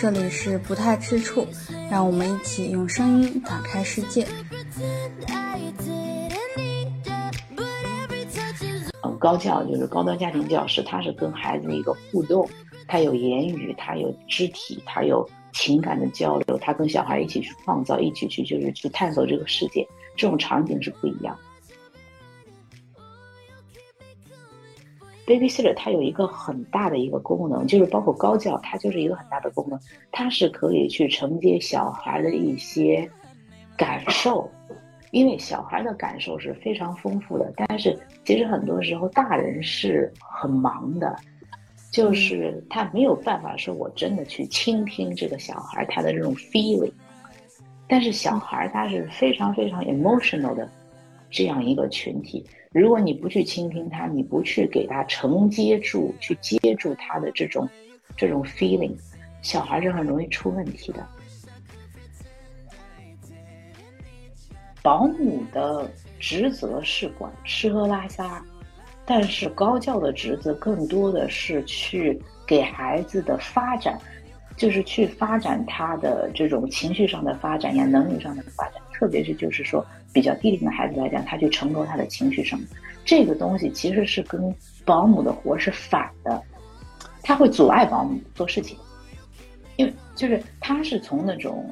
这里是不太吃醋，让我们一起用声音打开世界。嗯，高教就是高端家庭教师，他是跟孩子的一个互动，他有言语，他有肢体，他有情感的交流，他跟小孩一起去创造，一起去就是去探索这个世界，这种场景是不一样。Babysitter 它有一个很大的一个功能，就是包括高教，它就是一个很大的功能，它是可以去承接小孩的一些感受，因为小孩的感受是非常丰富的。但是其实很多时候大人是很忙的，就是他没有办法说我真的去倾听这个小孩他的这种 feeling，但是小孩他是非常非常 emotional 的这样一个群体。如果你不去倾听他，你不去给他承接住，去接住他的这种这种 feeling，小孩是很容易出问题的。保姆的职责是管吃喝拉撒，但是高教的职责更多的是去给孩子的发展，就是去发展他的这种情绪上的发展呀，能力上的发展。特别是就是说比较低龄的孩子来讲，他去承诺他的情绪什么，这个东西其实是跟保姆的活是反的，他会阻碍保姆做事情，因为就是他是从那种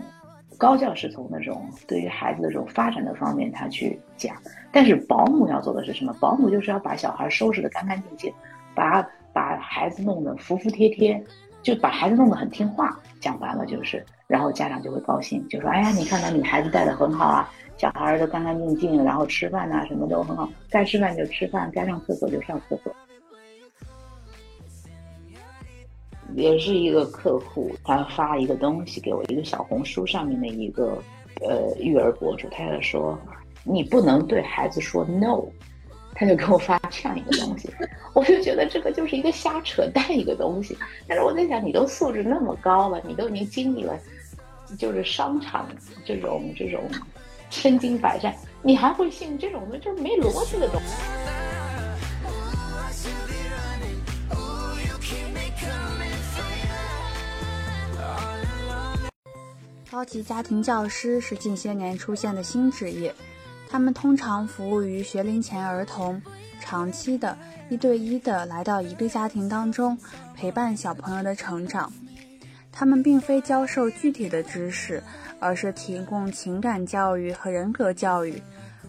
高教是从那种对于孩子的这种发展的方面他去讲，但是保姆要做的是什么？保姆就是要把小孩收拾的干干净净，把把孩子弄得服服帖帖，就把孩子弄得很听话。讲完了就是。然后家长就会高兴，就说：“哎呀，你看到你孩子带的很好啊，小孩儿都干干净净，然后吃饭呐什么都很好，该吃饭就吃饭，该上厕所就上厕所。”也是一个客户，他发一个东西给我，一个小红书上面的一个呃育儿博主，他就说：“你不能对孩子说 no。”他就给我发这样一个东西，我就觉得这个就是一个瞎扯淡一个东西。但是我在想，你都素质那么高了，你都已经经历了。就是商场这种这种身经百战，你还会信这种的，就是没逻辑的东西。高级家庭教师是近些年出现的新职业，他们通常服务于学龄前儿童，长期的一对一的来到一个家庭当中，陪伴小朋友的成长。他们并非教授具体的知识，而是提供情感教育和人格教育，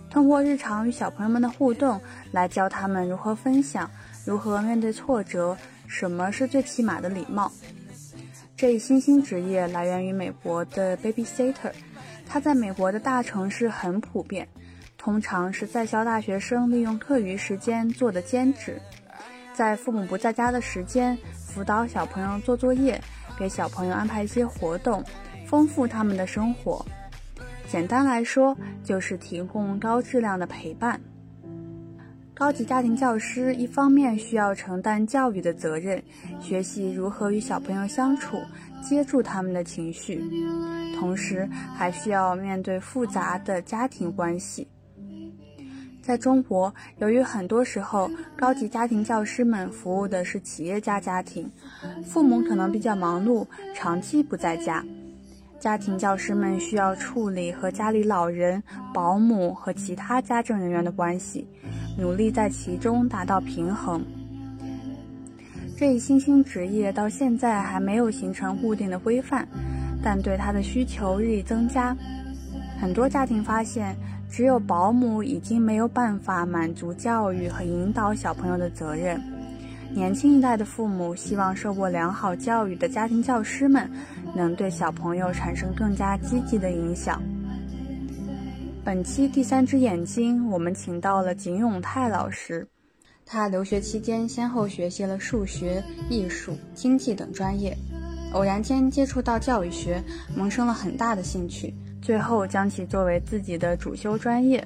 通过日常与小朋友们的互动来教他们如何分享，如何面对挫折，什么是最起码的礼貌。这一新兴职业来源于美国的 babysitter，它在美国的大城市很普遍，通常是在校大学生利用课余时间做的兼职，在父母不在家的时间辅导小朋友做作业。给小朋友安排一些活动，丰富他们的生活。简单来说，就是提供高质量的陪伴。高级家庭教师一方面需要承担教育的责任，学习如何与小朋友相处，接住他们的情绪，同时还需要面对复杂的家庭关系。在中国，由于很多时候高级家庭教师们服务的是企业家家庭，父母可能比较忙碌，长期不在家，家庭教师们需要处理和家里老人、保姆和其他家政人员的关系，努力在其中达到平衡。这一新兴职业到现在还没有形成固定的规范，但对它的需求日益增加，很多家庭发现。只有保姆已经没有办法满足教育和引导小朋友的责任。年轻一代的父母希望受过良好教育的家庭教师们能对小朋友产生更加积极的影响。本期第三只眼睛，我们请到了景永泰老师。他留学期间先后学习了数学、艺术、经济等专业，偶然间接触到教育学，萌生了很大的兴趣。最后将其作为自己的主修专业。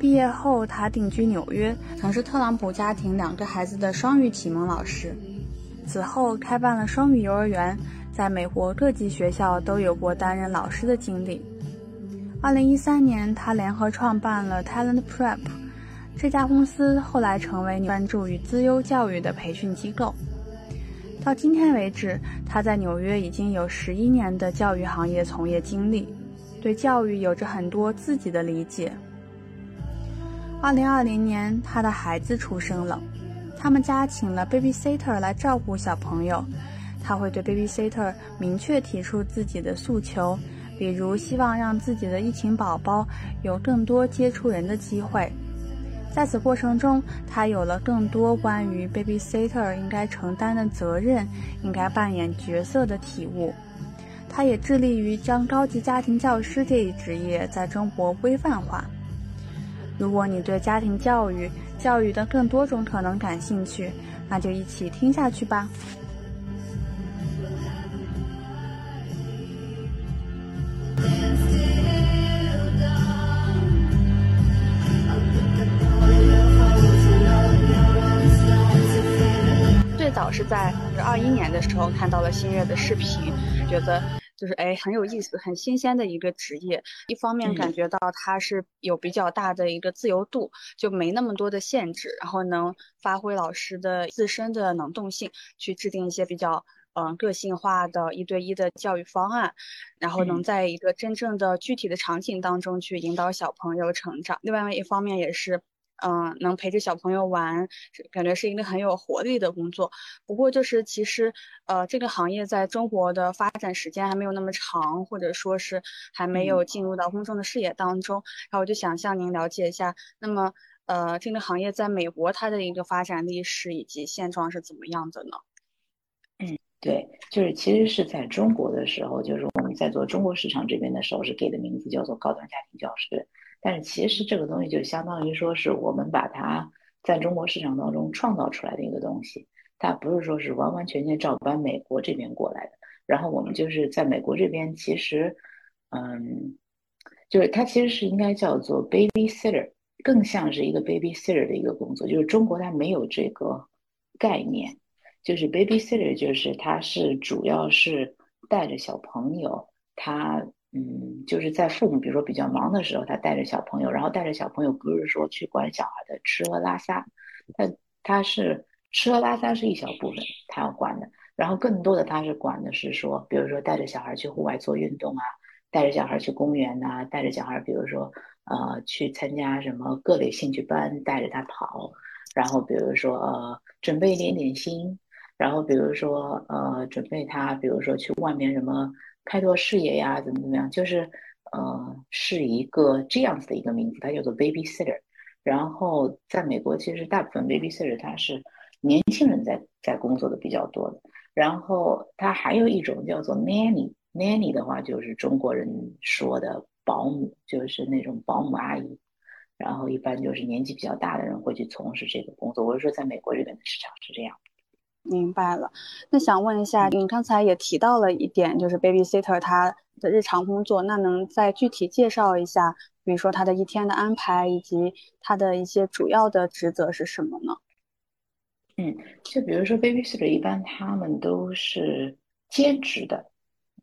毕业后，他定居纽约，曾是特朗普家庭两个孩子的双语启蒙老师。此后，开办了双语幼儿园，在美国各级学校都有过担任老师的经历。二零一三年，他联合创办了 Talent Prep，这家公司后来成为专注于资优教育的培训机构。到今天为止，他在纽约已经有十一年的教育行业从业经历，对教育有着很多自己的理解。二零二零年，他的孩子出生了，他们家请了 babysitter 来照顾小朋友。他会对 babysitter 明确提出自己的诉求，比如希望让自己的疫情宝宝有更多接触人的机会。在此过程中，他有了更多关于 babysitter 应该承担的责任、应该扮演角色的体悟。他也致力于将高级家庭教师这一职业在中国规范化。如果你对家庭教育、教育的更多种可能感兴趣，那就一起听下去吧。最早是在二一年的时候看到了新月的视频，觉得就是哎很有意思、很新鲜的一个职业。一方面感觉到它是有比较大的一个自由度，就没那么多的限制，然后能发挥老师的自身的能动性，去制定一些比较嗯个性化的一对一的教育方案，然后能在一个真正的具体的场景当中去引导小朋友成长。另外一方面也是。嗯，能陪着小朋友玩，感觉是一个很有活力的工作。不过就是其实，呃，这个行业在中国的发展时间还没有那么长，或者说是还没有进入到公众的视野当中。然后我就想向您了解一下，那么呃，这个行业在美国它的一个发展历史以及现状是怎么样的呢？嗯，对，就是其实是在中国的时候，就是我们在做中国市场这边的时候，是给的名字叫做高端家庭教师。但是其实这个东西就相当于说是我们把它在中国市场当中创造出来的一个东西，它不是说是完完全全照搬美国这边过来的。然后我们就是在美国这边，其实，嗯，就是它其实是应该叫做 babysitter，更像是一个 babysitter 的一个工作。就是中国它没有这个概念，就是 babysitter，就是它是主要是带着小朋友，他。嗯，就是在父母比如说比较忙的时候，他带着小朋友，然后带着小朋友不是说去管小孩的吃喝拉撒，他他是吃喝拉撒是一小部分他要管的，然后更多的他是管的是说，比如说带着小孩去户外做运动啊，带着小孩去公园呐，带着小孩比如说呃去参加什么各类兴趣班，带着他跑，然后比如说呃准备一点点心，然后比如说呃准备他比如说去外面什么。开拓视野呀，怎么怎么样？就是，呃，是一个这样子的一个名字，它叫做 babysitter。然后在美国，其实大部分 babysitter 它是年轻人在在工作的比较多的。然后它还有一种叫做 nanny，nanny 的话就是中国人说的保姆，就是那种保姆阿姨。然后一般就是年纪比较大的人会去从事这个工作。我是说，在美国这边的市场是这样。明白了，那想问一下，你刚才也提到了一点，就是 babysitter 他的日常工作，那能再具体介绍一下，比如说他的一天的安排，以及他的一些主要的职责是什么呢？嗯，就比如说 babysitter，一般他们都是兼职的，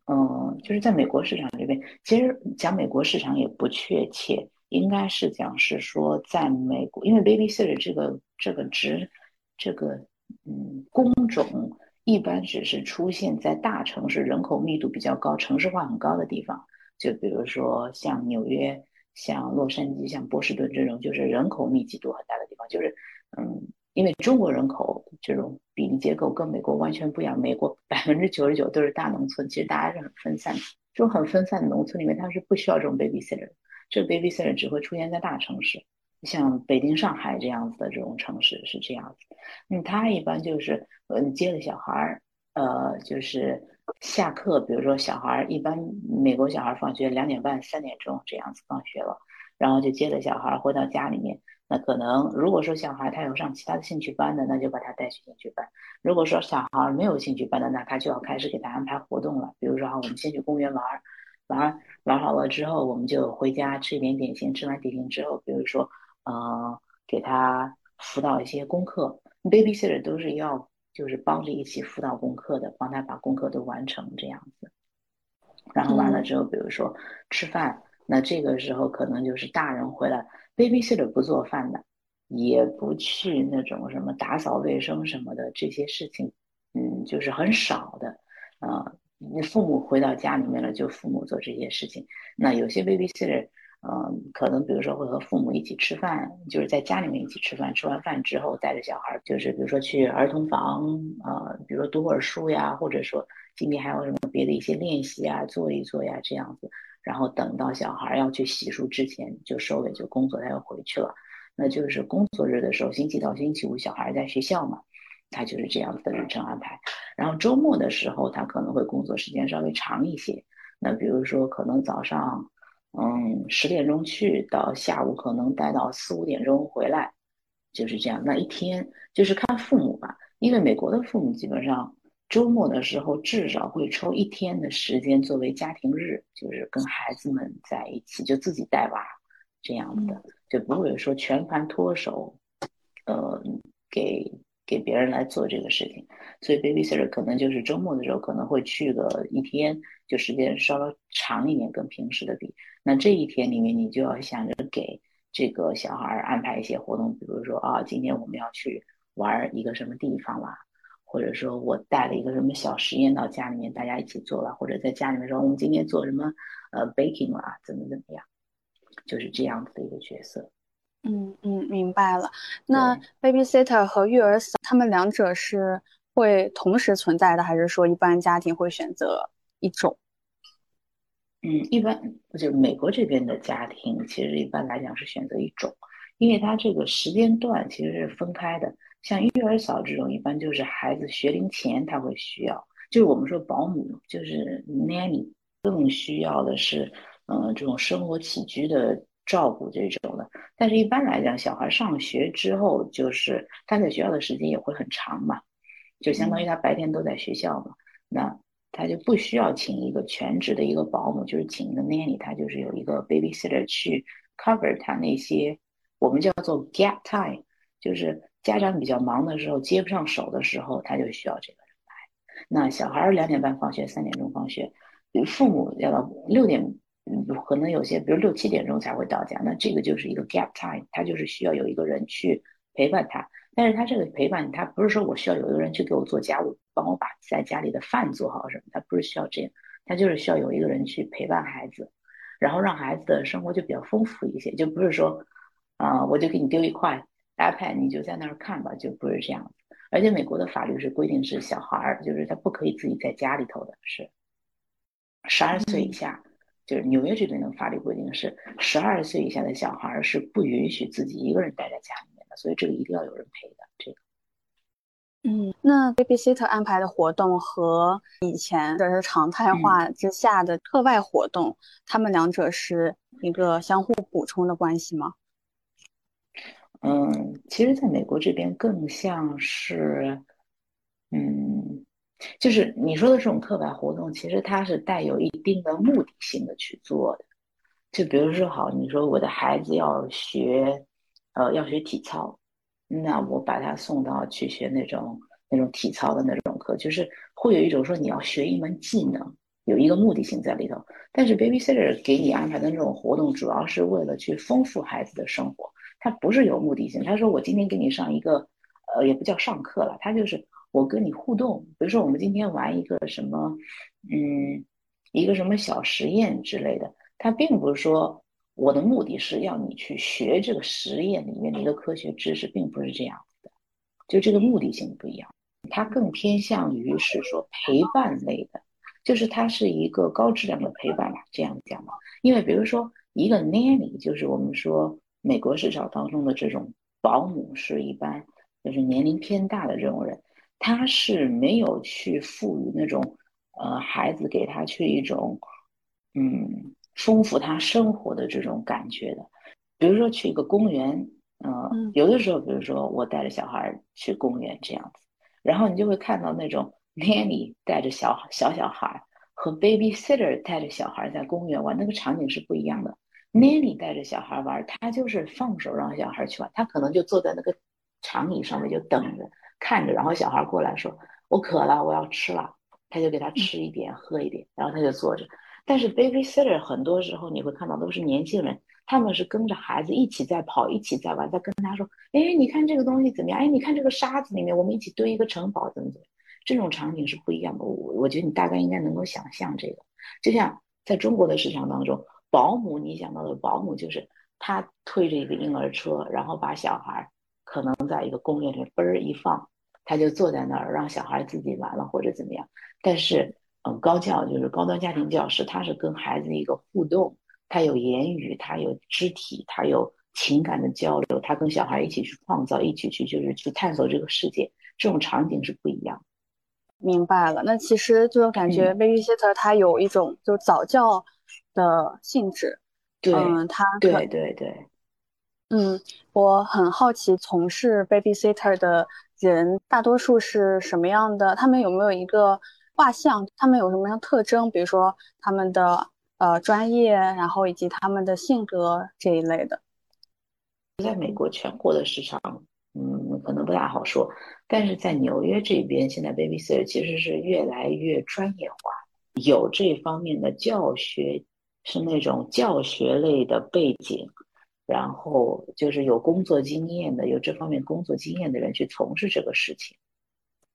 嗯，就是在美国市场这边，其实讲美国市场也不确切，应该是讲是说在美国，因为 babysitter 这个这个职，这个。嗯，工种一般只是出现在大城市、人口密度比较高、城市化很高的地方，就比如说像纽约、像洛杉矶、像波士顿这种，就是人口密集度很大的地方。就是，嗯，因为中国人口这种比例结构跟美国完全不一样，美国百分之九十九都是大农村，其实大家是很分散的。这种很分散的农村里面，它是不需要这种 babysitter，这个 babysitter 只会出现在大城市。像北京、上海这样子的这种城市是这样子，那，他一般就是嗯接了小孩儿，呃，就是下课，比如说小孩儿一般美国小孩放学两点半、三点钟这样子放学了，然后就接了小孩儿回到家里面。那可能如果说小孩他有上其他的兴趣班的，那就把他带去兴趣班；如果说小孩没有兴趣班的，那他就要开始给他安排活动了。比如说，我们先去公园玩儿，玩玩好了之后，我们就回家吃一点点心。吃完点心之后，比如说。呃，给他辅导一些功课，babysitter 都是要就是帮着一起辅导功课的，帮他把功课都完成这样子。然后完了之后，比如说吃饭，那这个时候可能就是大人回来，babysitter 不做饭的，也不去那种什么打扫卫生什么的这些事情，嗯，就是很少的，呃，你父母回到家里面了，就父母做这些事情。那有些 babysitter，嗯，可能比如说会和父母一起吃饭，就是在家里面一起吃饭，吃完饭之后带着小孩，就是比如说去儿童房，呃，比如说读会儿书呀，或者说今天还有什么别的一些练习啊，做一做呀，这样子。然后等到小孩要去洗漱之前，就收尾就工作，他又回去了。那就是工作日的时候，星期到星期五小孩在学校嘛，他就是这样子的日程安排。然后周末的时候，他可能会工作时间稍微长一些。那比如说，可能早上，嗯，十点钟去到下午，可能待到四五点钟回来，就是这样。那一天就是看父母吧，因为美国的父母基本上周末的时候至少会抽一天的时间作为家庭日，就是跟孩子们在一起，就自己带娃这样的。就不会说全盘托手，呃，给给别人来做这个事情，所以 babysitter 可能就是周末的时候可能会去个一天，就时间稍微长一点，跟平时的比。那这一天里面，你就要想着给这个小孩安排一些活动，比如说啊，今天我们要去玩一个什么地方啦，或者说我带了一个什么小实验到家里面，大家一起做了，或者在家里面说我们今天做什么呃 baking 啦，怎么怎么样。就是这样子的一个角色，嗯嗯，明白了。那 babysitter 和育儿嫂，他们两者是会同时存在的，还是说一般家庭会选择一种？嗯，一般就美国这边的家庭，其实一般来讲是选择一种，因为它这个时间段其实是分开的。像育儿嫂这种，一般就是孩子学龄前他会需要，就是我们说保姆，就是 nanny，更需要的是。嗯，这种生活起居的照顾这种的，但是一般来讲，小孩上学之后，就是他在学校的时间也会很长嘛，就相当于他白天都在学校嘛，那他就不需要请一个全职的一个保姆，就是请一个 nanny，他就是有一个 babysitter 去 cover 他那些我们叫做 gap time，就是家长比较忙的时候接不上手的时候，他就需要这个人来。那小孩两点半放学，三点钟放学，父母要到六点。嗯，可能有些，比如六七点钟才会到家，那这个就是一个 gap time，他就是需要有一个人去陪伴他。但是他这个陪伴，他不是说我需要有一个人去给我做家务，帮我把在家里的饭做好什么，他不是需要这样，他就是需要有一个人去陪伴孩子，然后让孩子的生活就比较丰富一些，就不是说，啊，我就给你丢一块 iPad，你就在那儿看吧，就不是这样。而且美国的法律是规定是小孩儿，就是他不可以自己在家里头的，是十二岁以下。就是纽约这边的法律规定是，十二岁以下的小孩是不允许自己一个人待在家里面的，所以这个一定要有人陪的。这个，嗯，那 babysitter 安排的活动和以前的是常态化之下的课外活动，他们两者是一个相互补充的关系吗？嗯，其实在美国这边更像是，嗯。就是你说的这种课外活动，其实它是带有一定的目的性的去做的。就比如说，好，你说我的孩子要学，呃，要学体操，那我把他送到去学那种那种体操的那种课，就是会有一种说你要学一门技能，有一个目的性在里头。但是 babysitter 给你安排的那种活动，主要是为了去丰富孩子的生活，他不是有目的性。他说我今天给你上一个，呃，也不叫上课了，他就是。我跟你互动，比如说我们今天玩一个什么，嗯，一个什么小实验之类的，它并不是说我的目的是要你去学这个实验里面的一个科学知识，并不是这样子的，就这个目的性不一样，它更偏向于是说陪伴类的，就是它是一个高质量的陪伴吧，这样讲嘛。因为比如说一个 nanny，就是我们说美国市场当中的这种保姆，是一般就是年龄偏大的这种人。他是没有去赋予那种，呃，孩子给他去一种，嗯，丰富他生活的这种感觉的。比如说去一个公园，嗯，有的时候，比如说我带着小孩去公园这样子，然后你就会看到那种 nanny 带着小小小孩和 babysitter 带着小孩在公园玩，那个场景是不一样的。nanny 带着小孩玩，他就是放手让小孩去玩，他可能就坐在那个长椅上面就等着。看着，然后小孩过来说：“我渴了，我要吃了。”他就给他吃一点，喝一点，然后他就坐着。但是 babysitter 很多时候你会看到都是年轻人，他们是跟着孩子一起在跑，一起在玩，在跟他说：“哎，你看这个东西怎么样？哎，你看这个沙子里面，我们一起堆一个城堡，怎么怎么？”这种场景是不一样的。我我觉得你大概应该能够想象这个，就像在中国的市场当中，保姆你想到的保姆就是他推着一个婴儿车，然后把小孩可能在一个公园里嘣儿一放，他就坐在那儿让小孩自己玩了或者怎么样。但是，嗯，高教就是高端家庭教师，他是跟孩子一个互动，他有言语，他有肢体，他有。情感的交流，他跟小孩一起去创造，一起去就是去探索这个世界，这种场景是不一样。明白了，那其实就感觉 babysitter 它有一种就早教的性质。对，嗯，他对对对。嗯，我很好奇，从事 babysitter 的人大多数是什么样的？他们有没有一个画像？他们有什么样特征？比如说他们的呃专业，然后以及他们的性格这一类的。在美国全国的市场，嗯，可能不大好说。但是在纽约这边，现在 babysitter 其实是越来越专业化，有这方面的教学，是那种教学类的背景，然后就是有工作经验的，有这方面工作经验的人去从事这个事情。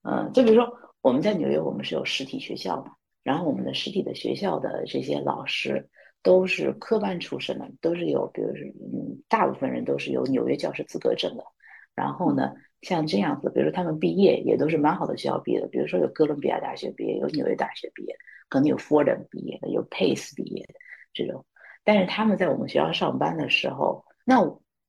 嗯，就比如说我们在纽约，我们是有实体学校嘛，然后我们的实体的学校的这些老师。都是科班出身的，都是有，比如说，嗯，大部分人都是有纽约教师资格证的。然后呢，像这样子，比如说他们毕业也都是蛮好的学校毕业的，比如说有哥伦比亚大学毕业，有纽约大学毕业，可能有 Fordham 毕业的，有 Pace 毕业的这种。但是他们在我们学校上班的时候，那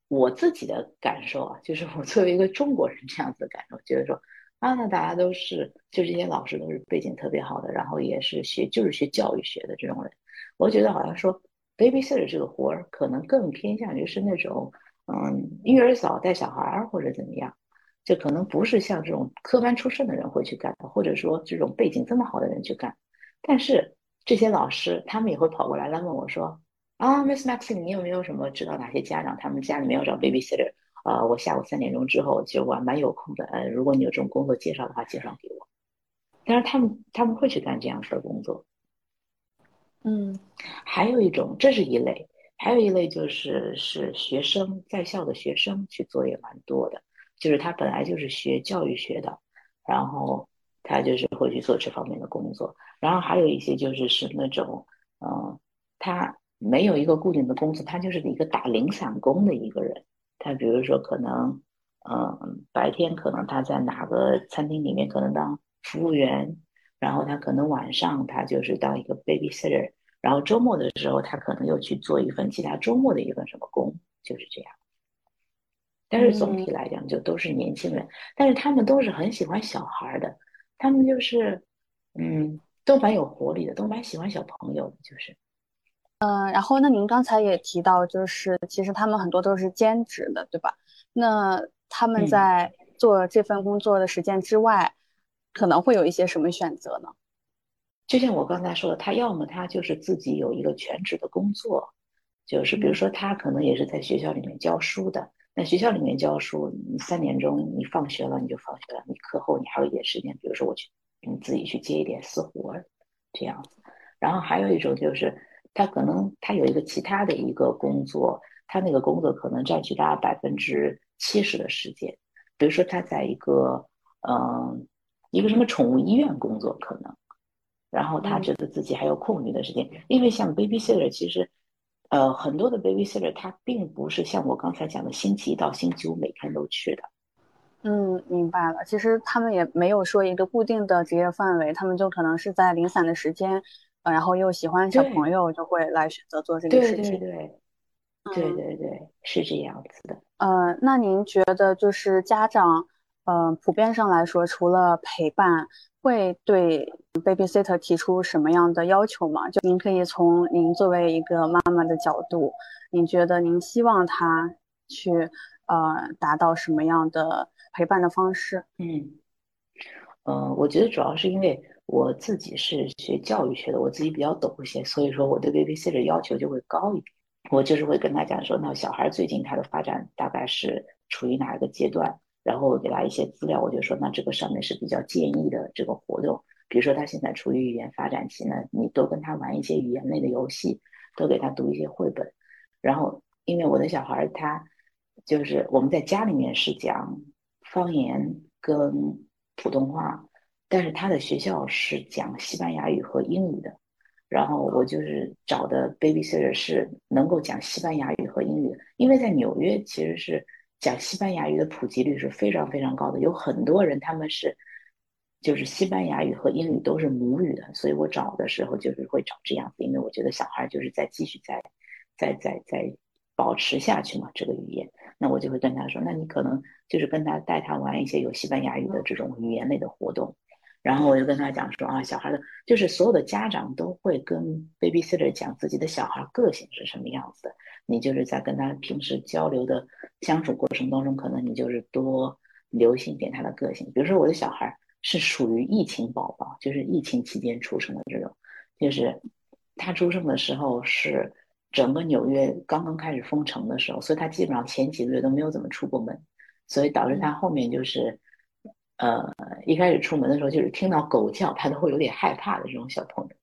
我自己的感受啊，就是 我作为一个中国人这样子的感受，觉得说啊，那大家都是，就这些老师都是背景特别好的，然后也是学就是学教育学的这种人。我觉得好像说，babysitter 这个活儿可能更偏向于是那种，嗯，育儿嫂带小孩儿或者怎么样，就可能不是像这种科班出身的人会去干的，或者说这种背景这么好的人去干。但是这些老师他们也会跑过来来问我说，啊，Miss Maxine，你有没有什么知道哪些家长他们家里面要找 babysitter？啊，我下午三点钟之后就我还蛮有空的，呃，如果你有这种工作介绍的话，介绍给我。但是他们他们会去干这样的工作。嗯，还有一种，这是一类，还有一类就是是学生在校的学生去做也蛮多的，就是他本来就是学教育学的，然后他就是会去做这方面的工作，然后还有一些就是是那种，嗯，他没有一个固定的工作，他就是一个打零散工的一个人，他比如说可能，嗯，白天可能他在哪个餐厅里面可能当服务员。然后他可能晚上他就是当一个 babysitter，然后周末的时候他可能又去做一份其他周末的一份什么工，就是这样。但是总体来讲就都是年轻人，但是他们都是很喜欢小孩的，他们就是嗯都蛮有活力的，都蛮喜欢小朋友的，就是。嗯，然后那您刚才也提到，就是其实他们很多都是兼职的，对吧？那他们在做这份工作的时间之外。可能会有一些什么选择呢？就像我刚才说的，他要么他就是自己有一个全职的工作，就是比如说他可能也是在学校里面教书的。那学校里面教书，你三点钟你放学了你就放学了，你课后你还有一点时间，比如说我去你自己去接一点私活这样子。然后还有一种就是他可能他有一个其他的一个工作，他那个工作可能占据大概百分之七十的时间，比如说他在一个嗯。一个什么宠物医院工作可能，然后他觉得自己还有空余的时间，因为像 babysitter，其实，呃，很多的 babysitter 他并不是像我刚才讲的星期一到星期五每天都去的。嗯，明白了。其实他们也没有说一个固定的职业范围，他们就可能是在零散的时间，呃，然后又喜欢小朋友，就会来选择做这个事情。对对对，对对对，是这样子的。呃，那您觉得就是家长？呃，普遍上来说，除了陪伴，会对 babysitter 提出什么样的要求吗？就您可以从您作为一个妈妈的角度，您觉得您希望他去呃达到什么样的陪伴的方式？嗯，呃，我觉得主要是因为我自己是学教育学的，我自己比较懂一些，所以说我对 babysitter 要求就会高一点。我就是会跟他讲说，那小孩最近他的发展大概是处于哪一个阶段？然后我给他一些资料，我就说那这个上面是比较建议的这个活动，比如说他现在处于语言发展期呢，你多跟他玩一些语言类的游戏，多给他读一些绘本。然后因为我的小孩他就是我们在家里面是讲方言跟普通话，但是他的学校是讲西班牙语和英语的，然后我就是找的 babysitter 是能够讲西班牙语和英语的，因为在纽约其实是讲西班牙语的普及率是非常非常高的，有很多人他们是就是西班牙语和英语都是母语的，所以我找的时候就是会找这样子，因为我觉得小孩就是在继续在在在在保持下去嘛，这个语言，那我就会跟他说，那你可能就是跟他带他玩一些有西班牙语的这种语言类的活动。然后我就跟他讲说啊，小孩的，就是所有的家长都会跟 babysitter 讲自己的小孩个性是什么样子的。你就是在跟他平时交流的相处过程当中，可能你就是多留心点他的个性。比如说我的小孩是属于疫情宝宝，就是疫情期间出生的这种，就是他出生的时候是整个纽约刚刚开始封城的时候，所以他基本上前几个月都没有怎么出过门，所以导致他后面就是。呃，一开始出门的时候，就是听到狗叫，他都会有点害怕的这种小朋友，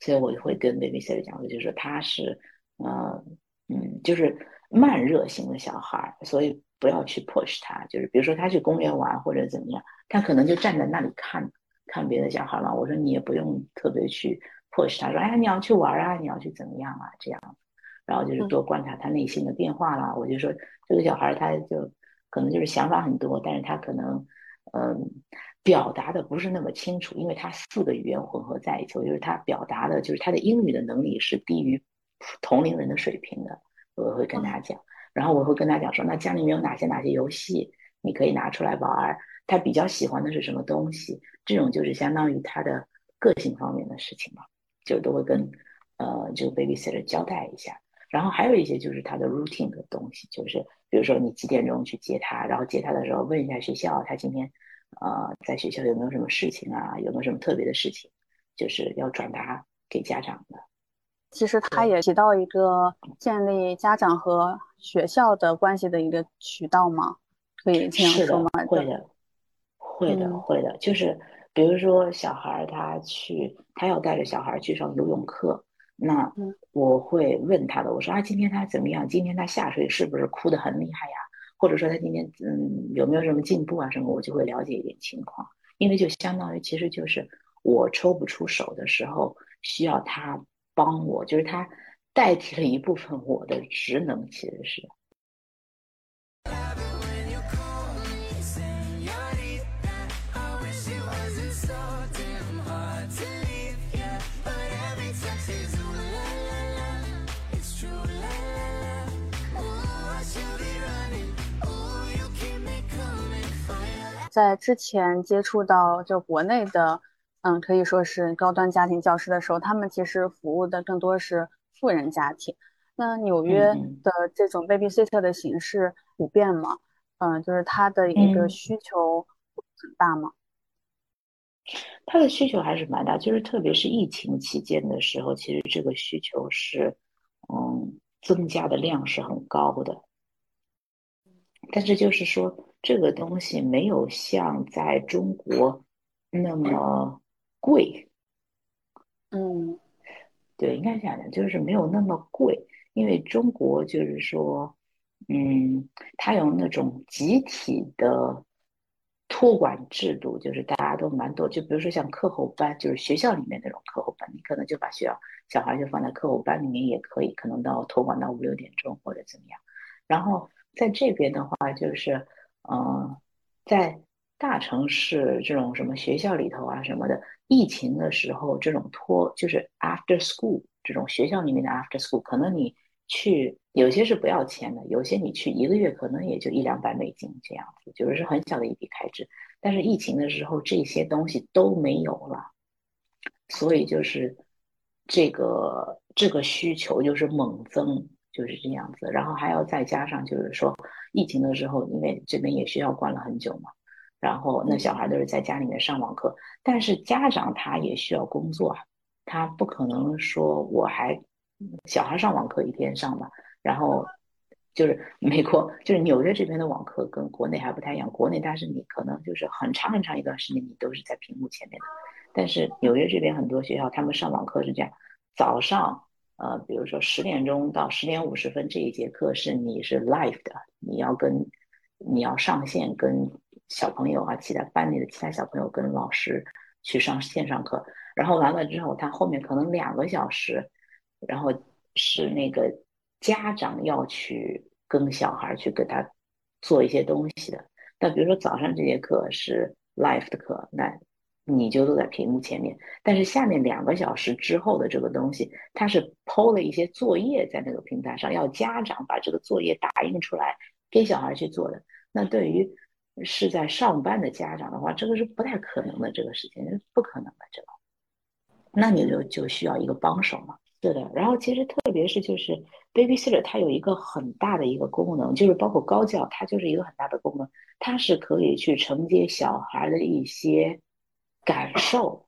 所以我就会跟 babysitter 讲，我就说他是，呃，嗯，就是慢热型的小孩，所以不要去 push 他，就是比如说他去公园玩或者怎么样，他可能就站在那里看看别的小孩了。我说你也不用特别去 push 他，说哎，你要去玩啊，你要去怎么样啊，这样，然后就是多观察他内心的变化啦。我就说这个小孩他就可能就是想法很多，但是他可能。嗯，表达的不是那么清楚，因为他四个语言混合在一起，就是他表达的，就是他的英语的能力是低于同龄人的水平的。我会跟他讲，然后我会跟他讲说，那家里面有哪些哪些游戏你可以拿出来玩，他比较喜欢的是什么东西，这种就是相当于他的个性方面的事情嘛，就都会跟呃这个 babysitter 交代一下。然后还有一些就是他的 routine 的东西，就是比如说你几点钟去接他，然后接他的时候问一下学校，他今天，呃，在学校有没有什么事情啊？有没有什么特别的事情？就是要转达给家长的。其实他也提到一个建立家长和学校的关系的一个渠道吗？可以这样说吗？会的，会的，会的。就是比如说小孩他去，他要带着小孩去上游泳课。那我会问他的，我说啊，今天他怎么样？今天他下水是不是哭得很厉害呀？或者说他今天嗯有没有什么进步啊什么？我就会了解一点情况，因为就相当于其实就是我抽不出手的时候，需要他帮我，就是他代替了一部分我的职能，其实是。在之前接触到就国内的，嗯，可以说是高端家庭教师的时候，他们其实服务的更多是富人家庭。那纽约的这种 babysitter 的形式普遍吗？嗯，就是它的一个需求很大吗？它的需求还是蛮大，就是特别是疫情期间的时候，其实这个需求是，嗯，增加的量是很高的。但是就是说。这个东西没有像在中国那么贵，嗯，对，应该讲讲，就是没有那么贵，因为中国就是说，嗯，它有那种集体的托管制度，就是大家都蛮多，就比如说像课后班，就是学校里面那种课后班，你可能就把学校小孩就放在课后班里面也可以，可能到托管到五六点钟或者怎么样。然后在这边的话，就是。嗯，在大城市这种什么学校里头啊什么的，疫情的时候这种托就是 after school 这种学校里面的 after school，可能你去有些是不要钱的，有些你去一个月可能也就一两百美金这样子，就是很小的一笔开支。但是疫情的时候这些东西都没有了，所以就是这个这个需求就是猛增。就是这样子，然后还要再加上，就是说疫情的时候，因为这边也学校关了很久嘛，然后那小孩都是在家里面上网课，但是家长他也需要工作啊，他不可能说我还小孩上网课一天上吧，然后就是美国就是纽约这边的网课跟国内还不太一样，国内但是你可能就是很长很长一段时间你都是在屏幕前面的，但是纽约这边很多学校他们上网课是这样，早上。呃，比如说十点钟到十点五十分这一节课是你是 live 的，你要跟你要上线跟小朋友啊，其他班里的其他小朋友跟老师去上线上课，然后完了之后，他后面可能两个小时，然后是那个家长要去跟小孩去给他做一些东西的。那比如说早上这节课是 live 的课，那你就坐在屏幕前面，但是下面两个小时之后的这个东西，它是抛了一些作业在那个平台上，要家长把这个作业打印出来给小孩去做的。那对于是在上班的家长的话，这个是不太可能的，这个事情是不可能的，这个，那你就就需要一个帮手嘛。对的，然后其实特别是就是 babysitter，它有一个很大的一个功能，就是包括高教，它就是一个很大的功能，它是可以去承接小孩的一些感受，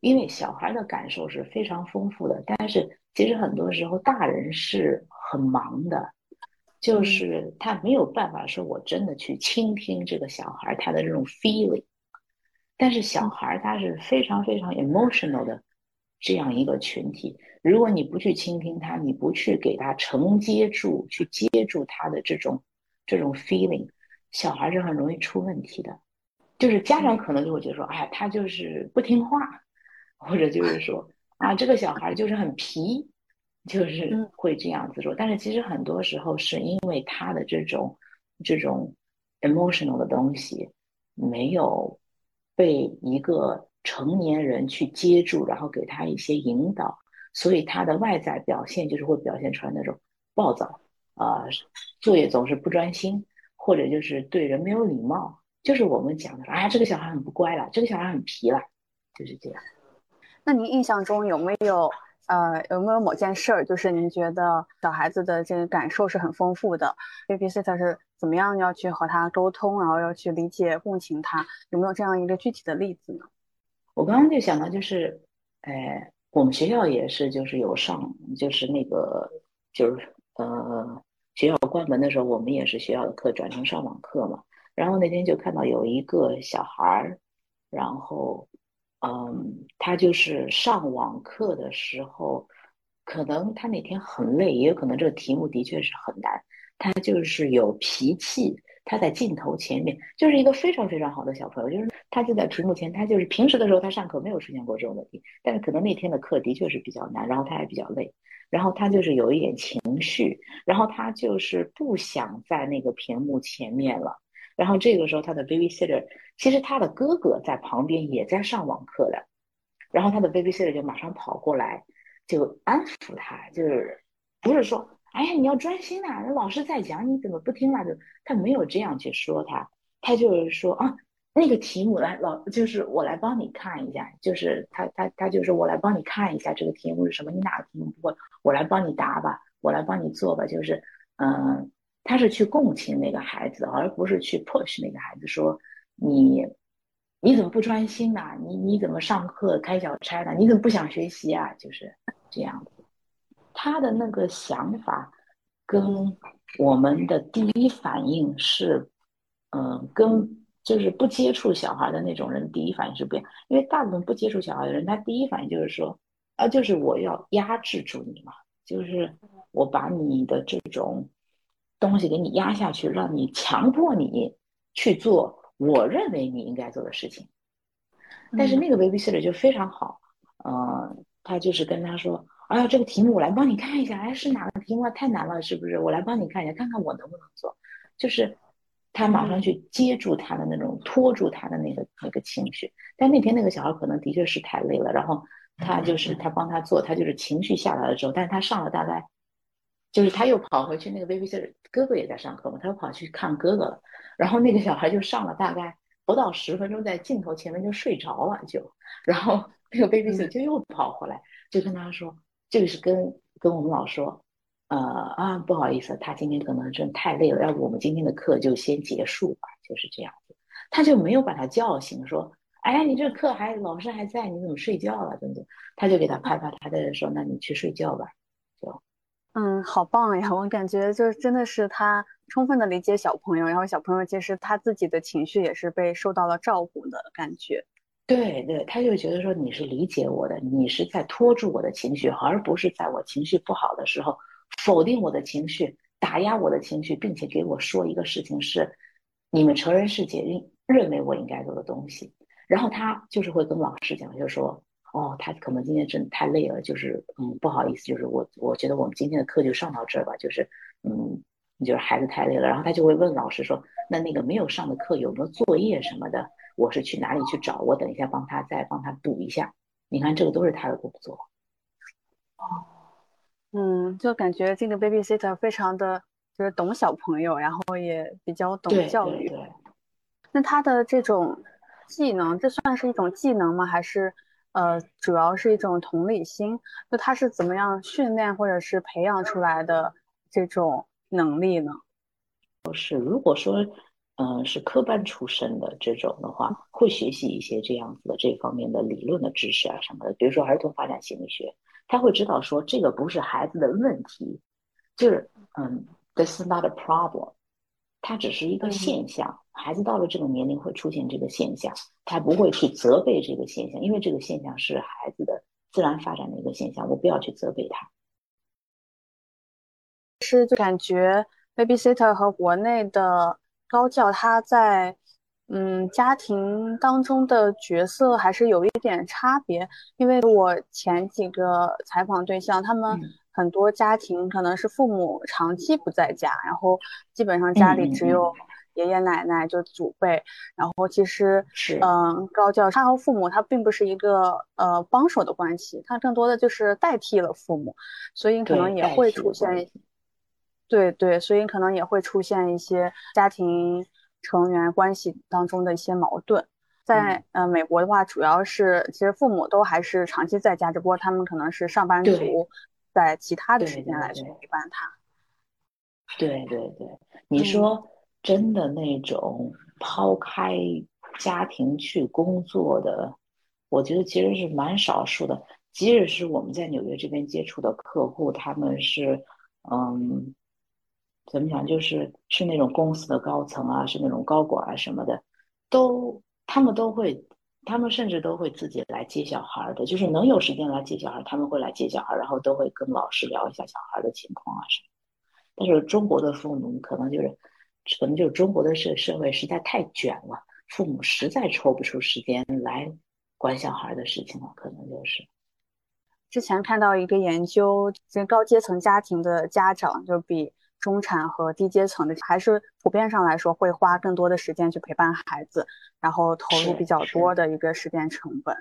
因为小孩的感受是非常丰富的，但是其实很多时候大人是很忙的。就是他没有办法说，我真的去倾听这个小孩他的这种 feeling，但是小孩他是非常非常 emotional 的这样一个群体。如果你不去倾听他，你不去给他承接住，去接住他的这种这种 feeling，小孩是很容易出问题的。就是家长可能就会觉得说，哎，他就是不听话，或者就是说，啊，这个小孩就是很皮。就是会这样子说，但是其实很多时候是因为他的这种这种 emotional 的东西没有被一个成年人去接住，然后给他一些引导，所以他的外在表现就是会表现出来那种暴躁啊，作业总是不专心，或者就是对人没有礼貌，就是我们讲的说，哎，这个小孩很不乖了，这个小孩很皮了，就是这样。那您印象中有没有？呃，有没有某件事儿，就是您觉得小孩子的这个感受是很丰富的？babysitter 是怎么样要去和他沟通，然后要去理解、共情他？有没有这样一个具体的例子呢？我刚刚就想到，就是，呃，我们学校也是，就是有上，就是那个，就是呃，学校关门的时候，我们也是学校的课转成上网课嘛。然后那天就看到有一个小孩儿，然后。嗯，他就是上网课的时候，可能他那天很累，也有可能这个题目的确是很难。他就是有脾气，他在镜头前面就是一个非常非常好的小朋友，就是他就在屏幕前，他就是平时的时候他上课没有出现过这种问题，但是可能那天的课的确是比较难，然后他还比较累，然后他就是有一点情绪，然后他就是不想在那个屏幕前面了。然后这个时候，他的 babysitter 其实他的哥哥在旁边也在上网课的，然后他的 babysitter 就马上跑过来，就安抚他，就是不是说，哎呀，你要专心呐，老师在讲，你怎么不听了？就他没有这样去说他，他就是说啊，那个题目来老就是我来帮你看一下，就是他他他就是我来帮你看一下这个题目是什么，你哪个题目不会，我来帮你答吧，我来帮你做吧，就是嗯。他是去共情那个孩子，而不是去 push 那个孩子说你你怎么不专心呢？你你怎么上课开小差呢？你怎么不想学习啊？就是这样子。他的那个想法跟我们的第一反应是，嗯，跟就是不接触小孩的那种人第一反应是不一样。因为大部分不接触小孩的人，他第一反应就是说啊，就是我要压制住你嘛，就是我把你的这种。东西给你压下去，让你强迫你去做我认为你应该做的事情。但是那个 babysitter 就非常好，嗯，他就是跟他说：“哎呀，这个题目我来帮你看一下，哎，是哪个题目啊？太难了，是不是？我来帮你看一下，看看我能不能做。”就是他马上去接住他的那种拖住他的那个那个情绪。但那天那个小孩可能的确是太累了，然后他就是他帮他做，他就是情绪下来了之后，但是他上了大概。就是他又跑回去，那个 babysitter 哥哥也在上课嘛，他又跑去看哥哥了。然后那个小孩就上了大概不到十分钟，在镜头前面就睡着了，就。然后那个 babysitter 就又跑回来，就跟他说，这个是跟跟我们老说，呃啊，不好意思，他今天可能真太累了，要不我们今天的课就先结束吧，就是这样子。他就没有把他叫醒，说，哎，你这课还老师还在，你怎么睡觉了？等等，他就给他拍拍他的说，那你去睡觉吧，就。嗯，好棒呀！我感觉就是真的是他充分的理解小朋友，然后小朋友其实他自己的情绪也是被受到了照顾的感觉。对对，他就觉得说你是理解我的，你是在拖住我的情绪，而不是在我情绪不好的时候否定我的情绪、打压我的情绪，并且给我说一个事情是你们成人世界认认为我应该做的东西。然后他就是会跟老师讲，就说，哦，他可能今天真的太累了，就是嗯，不好意思，就是我我觉得我们今天的课就上到这儿吧，就是嗯，就是孩子太累了，然后他就会问老师说，那那个没有上的课有没有作业什么的，我是去哪里去找？我等一下帮他再帮他补一下。你看，这个都是他的工作。哦，嗯，就感觉这个 babysitter 非常的就是懂小朋友，然后也比较懂教育。对那他的这种。技能，这算是一种技能吗？还是，呃，主要是一种同理心？那他是怎么样训练或者是培养出来的这种能力呢？不是，如果说，嗯，是科班出身的这种的话，会学习一些这样子的这方面的理论的知识啊什么的。比如说儿童发展心理学，他会知道说这个不是孩子的问题，就是，嗯，this is not a problem。它只是一个现象，孩子到了这个年龄会出现这个现象，他不会去责备这个现象，因为这个现象是孩子的自然发展的一个现象，我不要去责备他。是就感觉 babysitter 和国内的高教，他在嗯家庭当中的角色还是有一点差别，因为我前几个采访对象他们。很多家庭可能是父母长期不在家，然后基本上家里只有爷爷奶奶就祖辈，然后其实是嗯高教他和父母他并不是一个呃帮手的关系，他更多的就是代替了父母，所以可能也会出现，对对，所以可能也会出现一些家庭成员关系当中的一些矛盾。在呃美国的话，主要是其实父母都还是长期在家，只不过他们可能是上班族。在其他的时间来去陪伴他。对对对，你说真的那种抛开家庭去工作的，我觉得其实是蛮少数的。即使是我们在纽约这边接触的客户，他们是嗯，怎么讲，就是是那种公司的高层啊，是那种高管啊什么的，都他们都会。他们甚至都会自己来接小孩的，就是能有时间来接小孩，他们会来接小孩，然后都会跟老师聊一下小孩的情况啊什么。但是中国的父母可能就是，可能就是中国的社社会实在太卷了，父母实在抽不出时间来管小孩的事情了，可能就是。之前看到一个研究，这高阶层家庭的家长就比。中产和低阶层的，还是普遍上来说会花更多的时间去陪伴孩子，然后投入比较多的一个时间成本。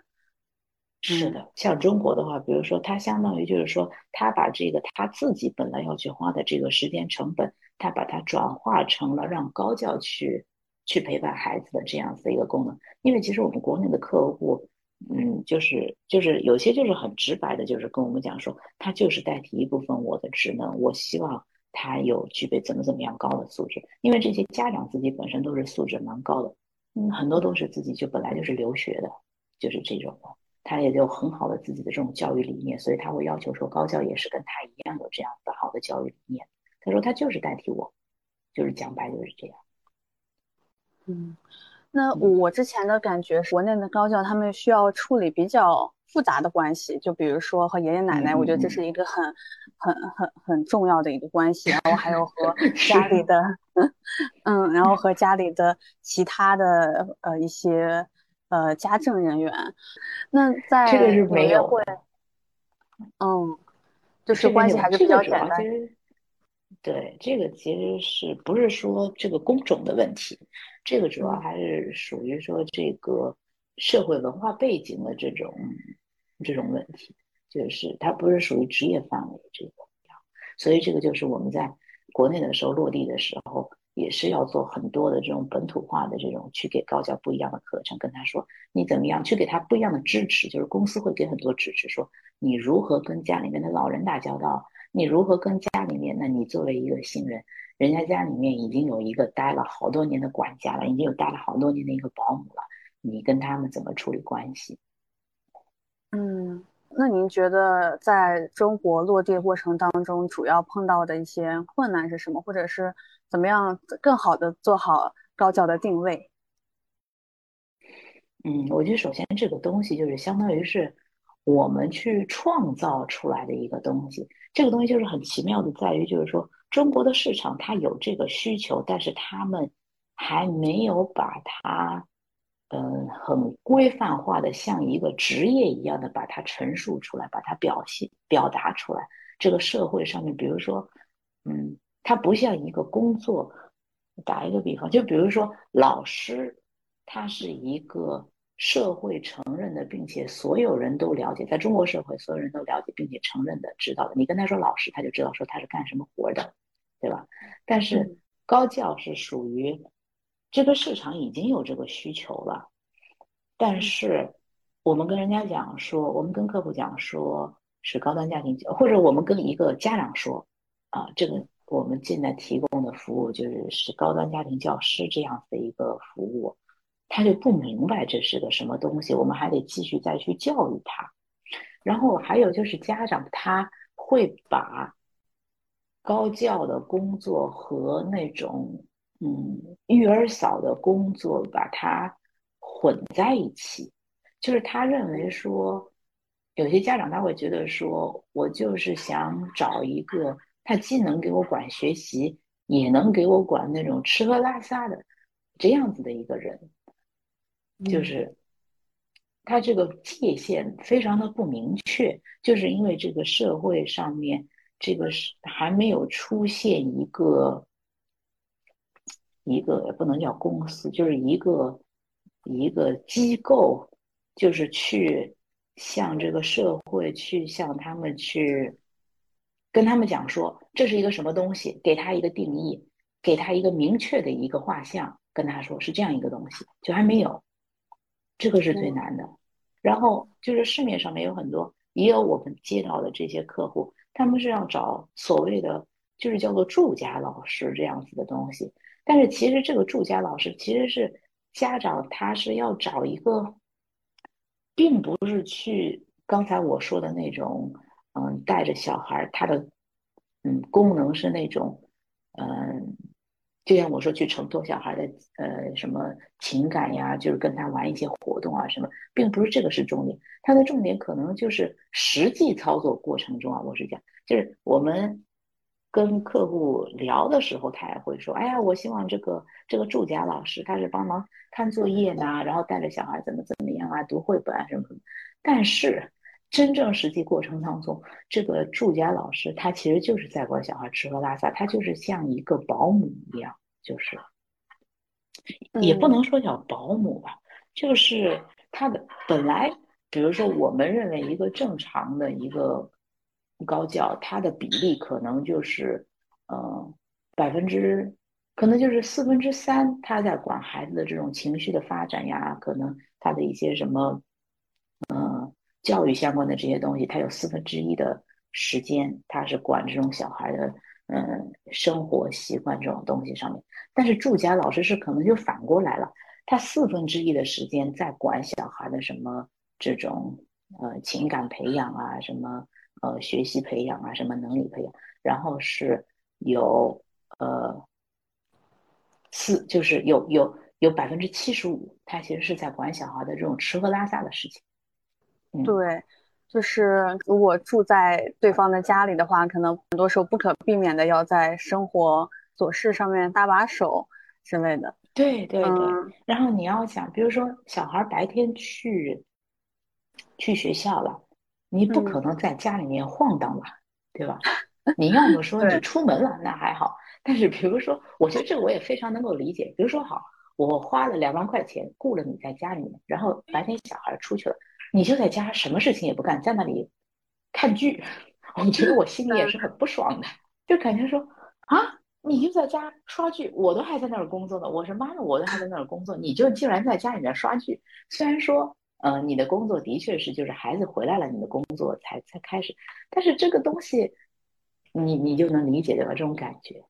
是的，像中国的话，比如说他相当于就是说，他把这个他自己本来要去花的这个时间成本，他把它转化成了让高教去去陪伴孩子的这样子的一个功能。因为其实我们国内的客户，嗯，就是就是有些就是很直白的，就是跟我们讲说，他就是代替一部分我的职能，我希望。他有具备怎么怎么样高的素质，因为这些家长自己本身都是素质蛮高的，嗯，很多都是自己就本来就是留学的，就是这种的，他也有很好的自己的这种教育理念，所以他会要求说高教也是跟他一样有这样的好的教育理念。他说他就是代替我，就是讲白就是这样。嗯，那我之前的感觉是，国内的高教他们需要处理比较。复杂的关系，就比如说和爷爷奶奶，我觉得这是一个很、很、很、很重要的一个关系。然后还有和 家里的，嗯，然后和家里的其他的呃一些呃家政人员。那在这个是没有，嗯，就是关系还是比较简单。对，这个其实是不是说这个工种的问题？这个主要还是属于说这个社会文化背景的这种。这种问题就是它不是属于职业范围这个，所以这个就是我们在国内的时候落地的时候，也是要做很多的这种本土化的这种去给高教不一样的课程，跟他说你怎么样去给他不一样的支持，就是公司会给很多支持，说你如何跟家里面的老人打交道，你如何跟家里面，那你作为一个新人，人家家里面已经有一个待了好多年的管家了，已经有待了好多年的一个保姆了，你跟他们怎么处理关系？嗯，那您觉得在中国落地过程当中，主要碰到的一些困难是什么？或者是怎么样更好的做好高教的定位？嗯，我觉得首先这个东西就是相当于是我们去创造出来的一个东西。这个东西就是很奇妙的，在于就是说中国的市场它有这个需求，但是他们还没有把它嗯，很规范化的，像一个职业一样的把它陈述出来，把它表现表达出来。这个社会上面，比如说，嗯，它不像一个工作。打一个比方，就比如说老师，他是一个社会承认的，并且所有人都了解，在中国社会所有人都了解并且承认的、知道的。你跟他说老师，他就知道说他是干什么活的，对吧？但是高教是属于这个市场已经有这个需求了，但是我们跟人家讲说，我们跟客户讲说是高端家庭，或者我们跟一个家长说啊，这个。我们现在提供的服务就是是高端家庭教师这样子的一个服务，他就不明白这是个什么东西，我们还得继续再去教育他。然后还有就是家长他会把高教的工作和那种嗯育儿嫂的工作把它混在一起，就是他认为说有些家长他会觉得说我就是想找一个。他既能给我管学习，也能给我管那种吃喝拉撒的，这样子的一个人，就是他这个界限非常的不明确，就是因为这个社会上面这个是还没有出现一个一个也不能叫公司，就是一个一个机构，就是去向这个社会去向他们去。跟他们讲说这是一个什么东西，给他一个定义，给他一个明确的一个画像，跟他说是这样一个东西，就还没有，这个是最难的。然后就是市面上面有很多，也有我们接到的这些客户，他们是要找所谓的就是叫做住家老师这样子的东西，但是其实这个住家老师其实是家长他是要找一个，并不是去刚才我说的那种。嗯，带着小孩，他的嗯功能是那种，嗯，就像我说去承托小孩的呃什么情感呀，就是跟他玩一些活动啊什么，并不是这个是重点，他的重点可能就是实际操作过程中啊，我是讲，就是我们跟客户聊的时候，他也会说，哎呀，我希望这个这个住家老师他是帮忙看作业呐，然后带着小孩怎么怎么样啊，读绘本啊什么什么，但是。真正实际过程当中，这个住家老师他其实就是在管小孩吃喝拉撒，他就是像一个保姆一样，就是也不能说叫保姆吧，就是他的本来，比如说我们认为一个正常的一个高教，它的比例可能就是呃百分之，可能就是四分之三，他在管孩子的这种情绪的发展呀，可能他的一些什么，嗯。教育相关的这些东西，他有四分之一的时间，他是管这种小孩的，嗯，生活习惯这种东西上面。但是住家老师是可能就反过来了，他四分之一的时间在管小孩的什么这种呃情感培养啊，什么呃学习培养啊，什么能力培养，然后是有呃四就是有有有百分之七十五，他其实是在管小孩的这种吃喝拉撒的事情。对，就是如果住在对方的家里的话，可能很多时候不可避免的要在生活琐事上面搭把手之类的。对对对，然后你要想，比如说小孩白天去去学校了，你不可能在家里面晃荡吧，对吧？你要么说 你出门了，那还好。但是比如说，我觉得这个我也非常能够理解。比如说，好，我花了两万块钱雇了你在家里面，然后白天小孩出去了。你就在家什么事情也不干，在那里看剧，我觉得我心里也是很不爽的，就感觉说啊，你就在家刷剧，我都还在那儿工作呢。我说妈的，我都还在那儿工作，你就竟然在家里面刷剧。虽然说，嗯，你的工作的确是就是孩子回来了，你的工作才才开始，但是这个东西，你你就能理解对吧？这种感觉。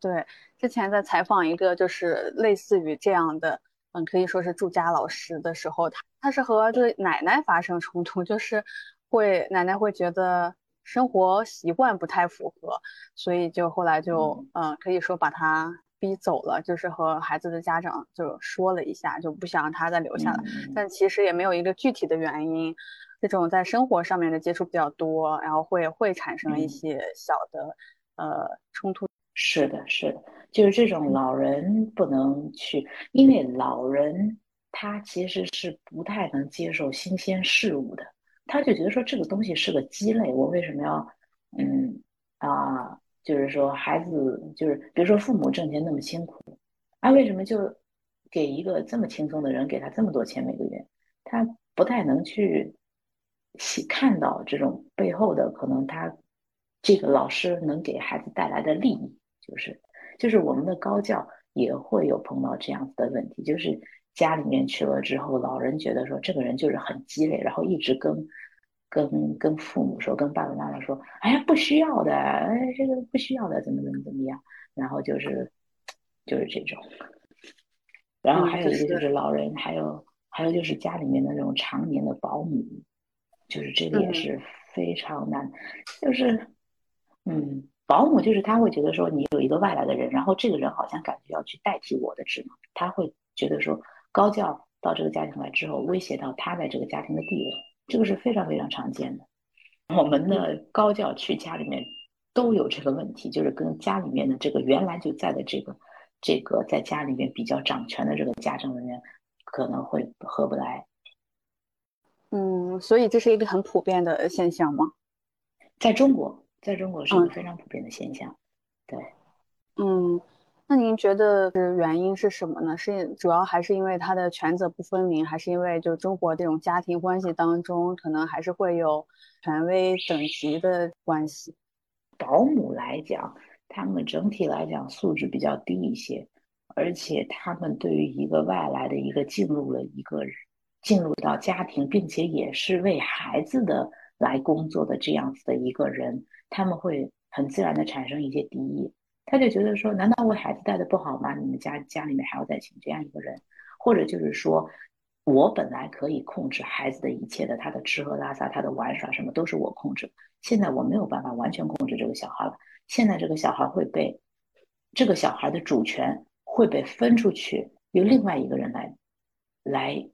对，之前在采访一个就是类似于这样的。嗯，可以说是住家老师的时候，他他是和这个奶奶发生冲突，就是会奶奶会觉得生活习惯不太符合，所以就后来就嗯，可以说把他逼走了，就是和孩子的家长就说了一下，就不想让他再留下来，但其实也没有一个具体的原因。这种在生活上面的接触比较多，然后会会产生一些小的呃冲突。是的，是的，就是这种老人不能去，因为老人他其实是不太能接受新鲜事物的，他就觉得说这个东西是个鸡肋，我为什么要，嗯啊，就是说孩子就是比如说父母挣钱那么辛苦，啊为什么就给一个这么轻松的人给他这么多钱每个月，他不太能去看到这种背后的可能他这个老师能给孩子带来的利益，就是就是我们的高教也会有碰到这样子的问题，就是。家里面去了之后，老人觉得说这个人就是很鸡肋，然后一直跟跟跟父母说，跟爸爸妈妈说，哎呀不需要的，哎这个不需要的，怎么怎么怎么样，然后就是就是这种，然后还有一个就是老人，还有还有就是家里面的那种常年的保姆，就是这个也是非常难，就是嗯，保姆就是他会觉得说你有一个外来的人，然后这个人好像感觉要去代替我的职能，他会觉得说。高教到这个家庭来之后，威胁到他在这个家庭的地位，这个是非常非常常见的。我们的高教去家里面都有这个问题，就是跟家里面的这个原来就在的这个这个在家里面比较掌权的这个家政人员可能会合不来。嗯，所以这是一个很普遍的现象吗？在中国，在中国是一个非常普遍的现象。对，嗯。那您觉得是原因是什么呢？是主要还是因为他的权责不分明，还是因为就中国这种家庭关系当中，可能还是会有权威等级的关系？保姆来讲，他们整体来讲素质比较低一些，而且他们对于一个外来的一个进入了一个进入到家庭，并且也是为孩子的来工作的这样子的一个人，他们会很自然的产生一些敌意。他就觉得说，难道我孩子带的不好吗？你们家家里面还要再请这样一个人，或者就是说，我本来可以控制孩子的一切的，他的吃喝拉撒，他的玩耍什么都是我控制。现在我没有办法完全控制这个小孩了。现在这个小孩会被这个小孩的主权会被分出去，由另外一个人来来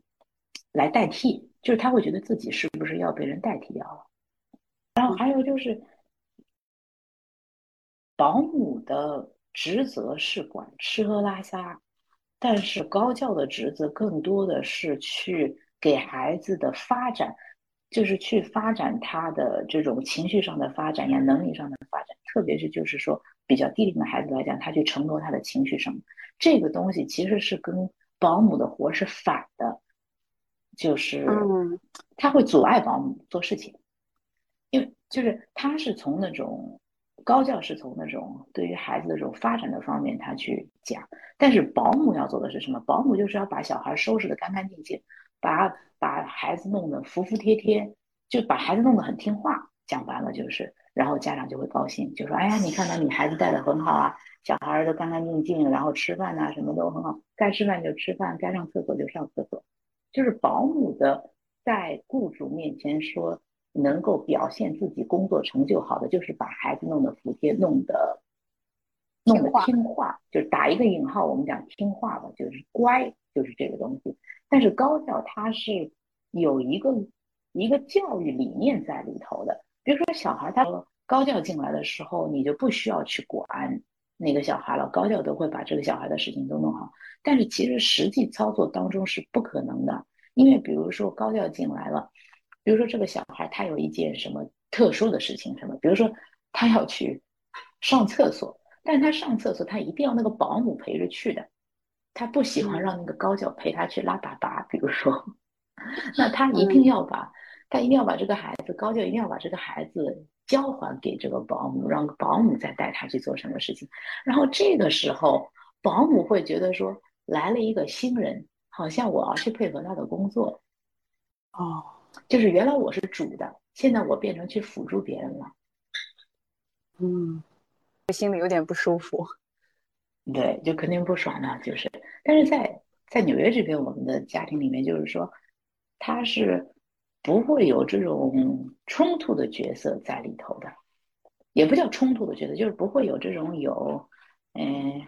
来代替，就是他会觉得自己是不是要被人代替掉了。然后还有就是。保姆的职责是管吃喝拉撒，但是高教的职责更多的是去给孩子的发展，就是去发展他的这种情绪上的发展呀，能力上的发展。特别是就是说比较低龄的孩子来讲，他去承诺他的情绪上，这个东西其实是跟保姆的活是反的，就是他会阻碍保姆做事情，因为就是他是从那种。高教是从那种对于孩子的这种发展的方面他去讲，但是保姆要做的是什么？保姆就是要把小孩收拾的干干净净，把把孩子弄得服服帖帖，就把孩子弄得很听话。讲完了就是，然后家长就会高兴，就说：“哎呀，你看到你孩子带的很好啊，小孩都干干净净，然后吃饭呐什么都很好，该吃饭就吃饭，该上厕所就上厕所。”就是保姆的在雇主面前说。能够表现自己工作成就好的，就是把孩子弄得服帖，弄得弄得听话，就是打一个引号，我们讲听话吧，就是乖，就是这个东西。但是高教它是有一个一个教育理念在里头的，比如说小孩他高教进来的时候，你就不需要去管那个小孩了，高教都会把这个小孩的事情都弄好。但是其实实际操作当中是不可能的，因为比如说高教进来了。比如说这个小孩他有一件什么特殊的事情，什么？比如说他要去上厕所，但是他上厕所他一定要那个保姆陪着去的，他不喜欢让那个高教陪他去拉粑粑。比如说，那他一定要把他一定要把这个孩子高教一定要把这个孩子交还给这个保姆，让保姆再带他去做什么事情。然后这个时候保姆会觉得说来了一个新人，好像我要去配合他的工作。哦。就是原来我是主的，现在我变成去辅助别人了。嗯，我心里有点不舒服。对，就肯定不爽了。就是，但是在在纽约这边，我们的家庭里面，就是说，他是不会有这种冲突的角色在里头的，也不叫冲突的角色，就是不会有这种有，嗯。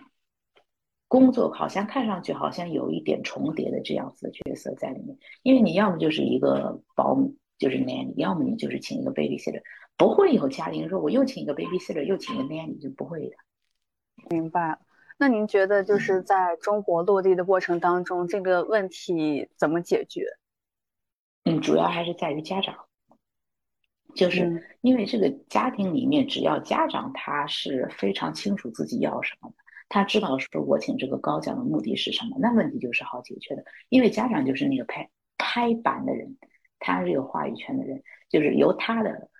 工作好像看上去好像有一点重叠的这样子的角色在里面，因为你要么就是一个保姆，就是 nanny，要么你就是请一个 babysitter，不会有家庭说我又请一个 babysitter，又请一个 nanny，就不会的。明白了。那您觉得就是在中国落地的过程当中，这个问题怎么解决？嗯，主要还是在于家长，就是因为这个家庭里面，只要家长他是非常清楚自己要什么的，他知道说我请这个高教的目的是什么，那问题就是好解决的。因为家长就是那个拍拍板的人，他是有话语权的人，就是由他的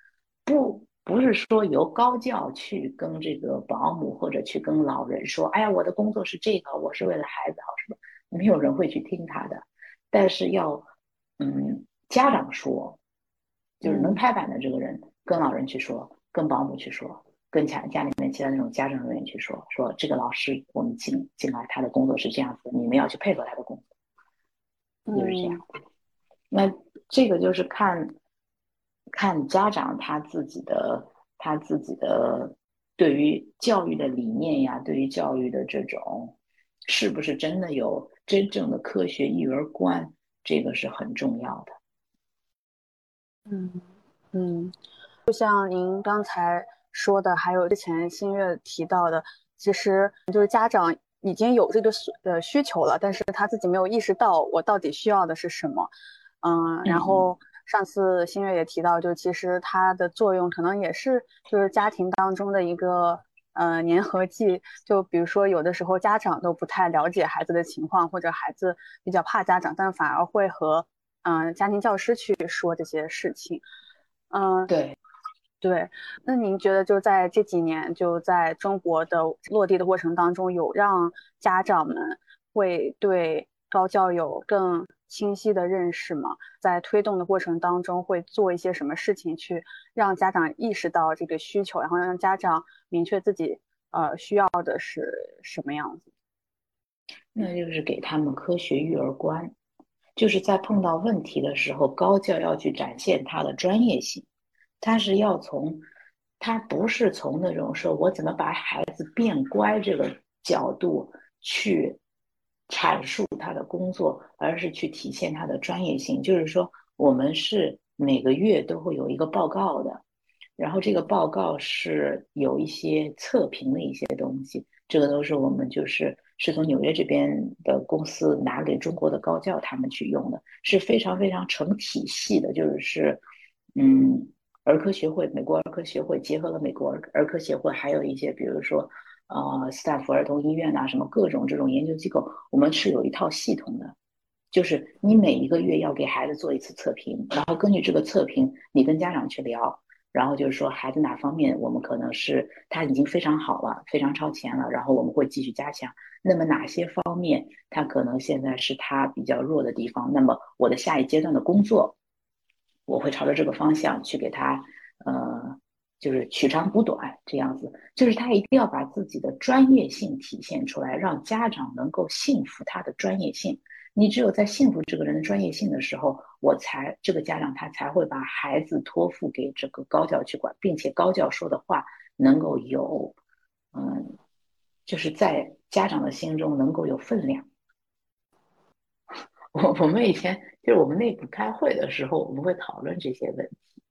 不不是说由高教去跟这个保姆或者去跟老人说，哎呀，我的工作是这个，我是为了孩子好，是吧？没有人会去听他的，但是要嗯。家长说，就是能拍板的这个人，跟老人去说，跟保姆去说，跟家家里面其他那种家政人员去说，说这个老师我们进进来，他的工作是这样子，你们要去配合他的工作，就是这样。那这个就是看，看家长他自己的，他自己的对于教育的理念呀，对于教育的这种，是不是真的有真正的科学育儿观，这个是很重要的。嗯嗯，就像您刚才说的，还有之前新月提到的，其实就是家长已经有这个需呃需求了，但是他自己没有意识到我到底需要的是什么。嗯，然后上次新月也提到，就其实它的作用可能也是就是家庭当中的一个呃粘合剂。就比如说有的时候家长都不太了解孩子的情况，或者孩子比较怕家长，但反而会和。嗯，家庭教师去说这些事情，嗯，对，对。那您觉得就在这几年，就在中国的落地的过程当中，有让家长们会对高教有更清晰的认识吗？在推动的过程当中，会做一些什么事情去让家长意识到这个需求，然后让家长明确自己呃需要的是什么样子？那就是给他们科学育儿观。就是在碰到问题的时候，高教要去展现它的专业性，他是要从，他不是从那种说我怎么把孩子变乖这个角度去阐述他的工作，而是去体现他的专业性。就是说，我们是每个月都会有一个报告的，然后这个报告是有一些测评的一些东西，这个都是我们就是。是从纽约这边的公司拿给中国的高教他们去用的，是非常非常成体系的，就是，嗯，儿科协会，美国儿科协会结合了美国儿儿科协会，还有一些比如说，呃，斯坦福儿童医院呐，什么各种这种研究机构，我们是有一套系统的，就是你每一个月要给孩子做一次测评，然后根据这个测评，你跟家长去聊。然后就是说，孩子哪方面我们可能是他已经非常好了，非常超前了，然后我们会继续加强。那么哪些方面他可能现在是他比较弱的地方？那么我的下一阶段的工作，我会朝着这个方向去给他，呃，就是取长补短这样子。就是他一定要把自己的专业性体现出来，让家长能够信服他的专业性。你只有在信服这个人的专业性的时候，我才这个家长他才会把孩子托付给这个高教去管，并且高教说的话能够有，嗯，就是在家长的心中能够有分量。我我们以前就是我们内部开会的时候，我们会讨论这些问题。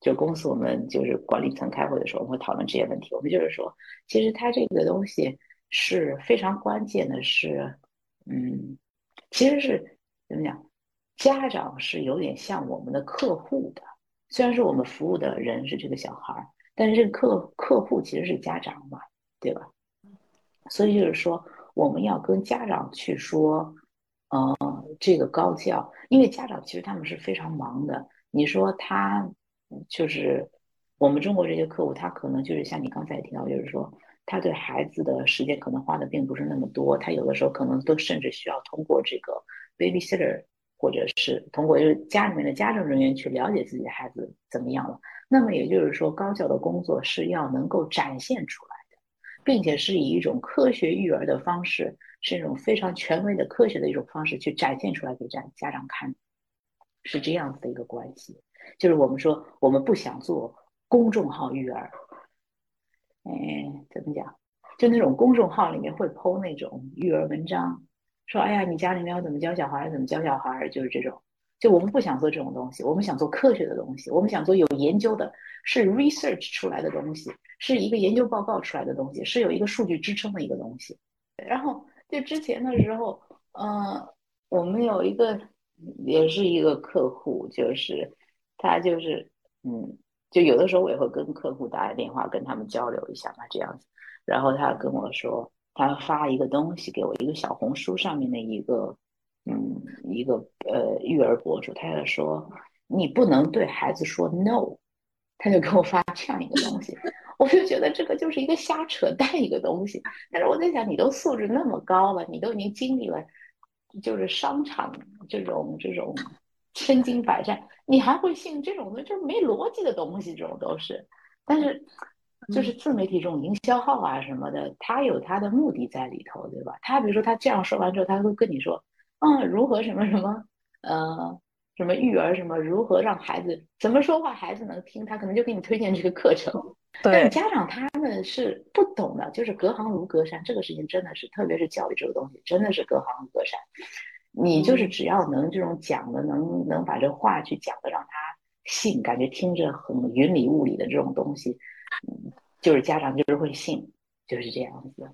就公司我们就是管理层开会的时候，我们会讨论这些问题。我们就是说，其实他这个东西是非常关键的，是嗯。其实是怎么讲？家长是有点像我们的客户的，虽然说我们服务的人是这个小孩儿，但是这个客客户其实是家长嘛，对吧？所以就是说，我们要跟家长去说，嗯，这个高校，因为家长其实他们是非常忙的。你说他就是我们中国这些客户，他可能就是像你刚才提到，就是说。他对孩子的时间可能花的并不是那么多，他有的时候可能都甚至需要通过这个 babysitter，或者是通过就是家里面的家政人员去了解自己的孩子怎么样了。那么也就是说，高教的工作是要能够展现出来的，并且是以一种科学育儿的方式，是一种非常权威的科学的一种方式去展现出来给家家长看，是这样子的一个关系。就是我们说，我们不想做公众号育儿。哎，怎么讲？就那种公众号里面会剖那种育儿文章，说哎呀，你家里面要怎么教小孩，怎么教小孩，就是这种。就我们不想做这种东西，我们想做科学的东西，我们想做有研究的，是 research 出来的东西，是一个研究报告出来的东西，是有一个数据支撑的一个东西。然后就之前的时候，嗯，我们有一个也是一个客户，就是他就是嗯，就有的时候我也会跟客户打电话，跟他们交流一下嘛，这样子。然后他跟我说，他发一个东西给我，一个小红书上面的一个嗯，一个呃育儿博主，他就说你不能对孩子说 no，他就给我发这样一个东西。我就觉得这个就是一个瞎扯淡一个东西，但是我在想，你都素质那么高了，你都已经经历了，就是商场这种这种身经百战，你还会信这种的，就是没逻辑的东西，这种都是。但是，就是自媒体这种营销号啊什么的，他有他的目的在里头，对吧？他比如说他这样说完之后，他会跟你说，嗯，如何什么什么，呃，什么育儿什么，如何让孩子怎么说话孩子能听，他可能就给你推荐这个课程。但家长他们是不懂的，就是隔行如隔山，这个事情真的是，特别是教育这个东西，真的是隔行如隔山。你就是只要能这种讲的，能能把这话去讲的让他信，感觉听着很云里雾里的这种东西，嗯，就是家长就是会信，就是这样子。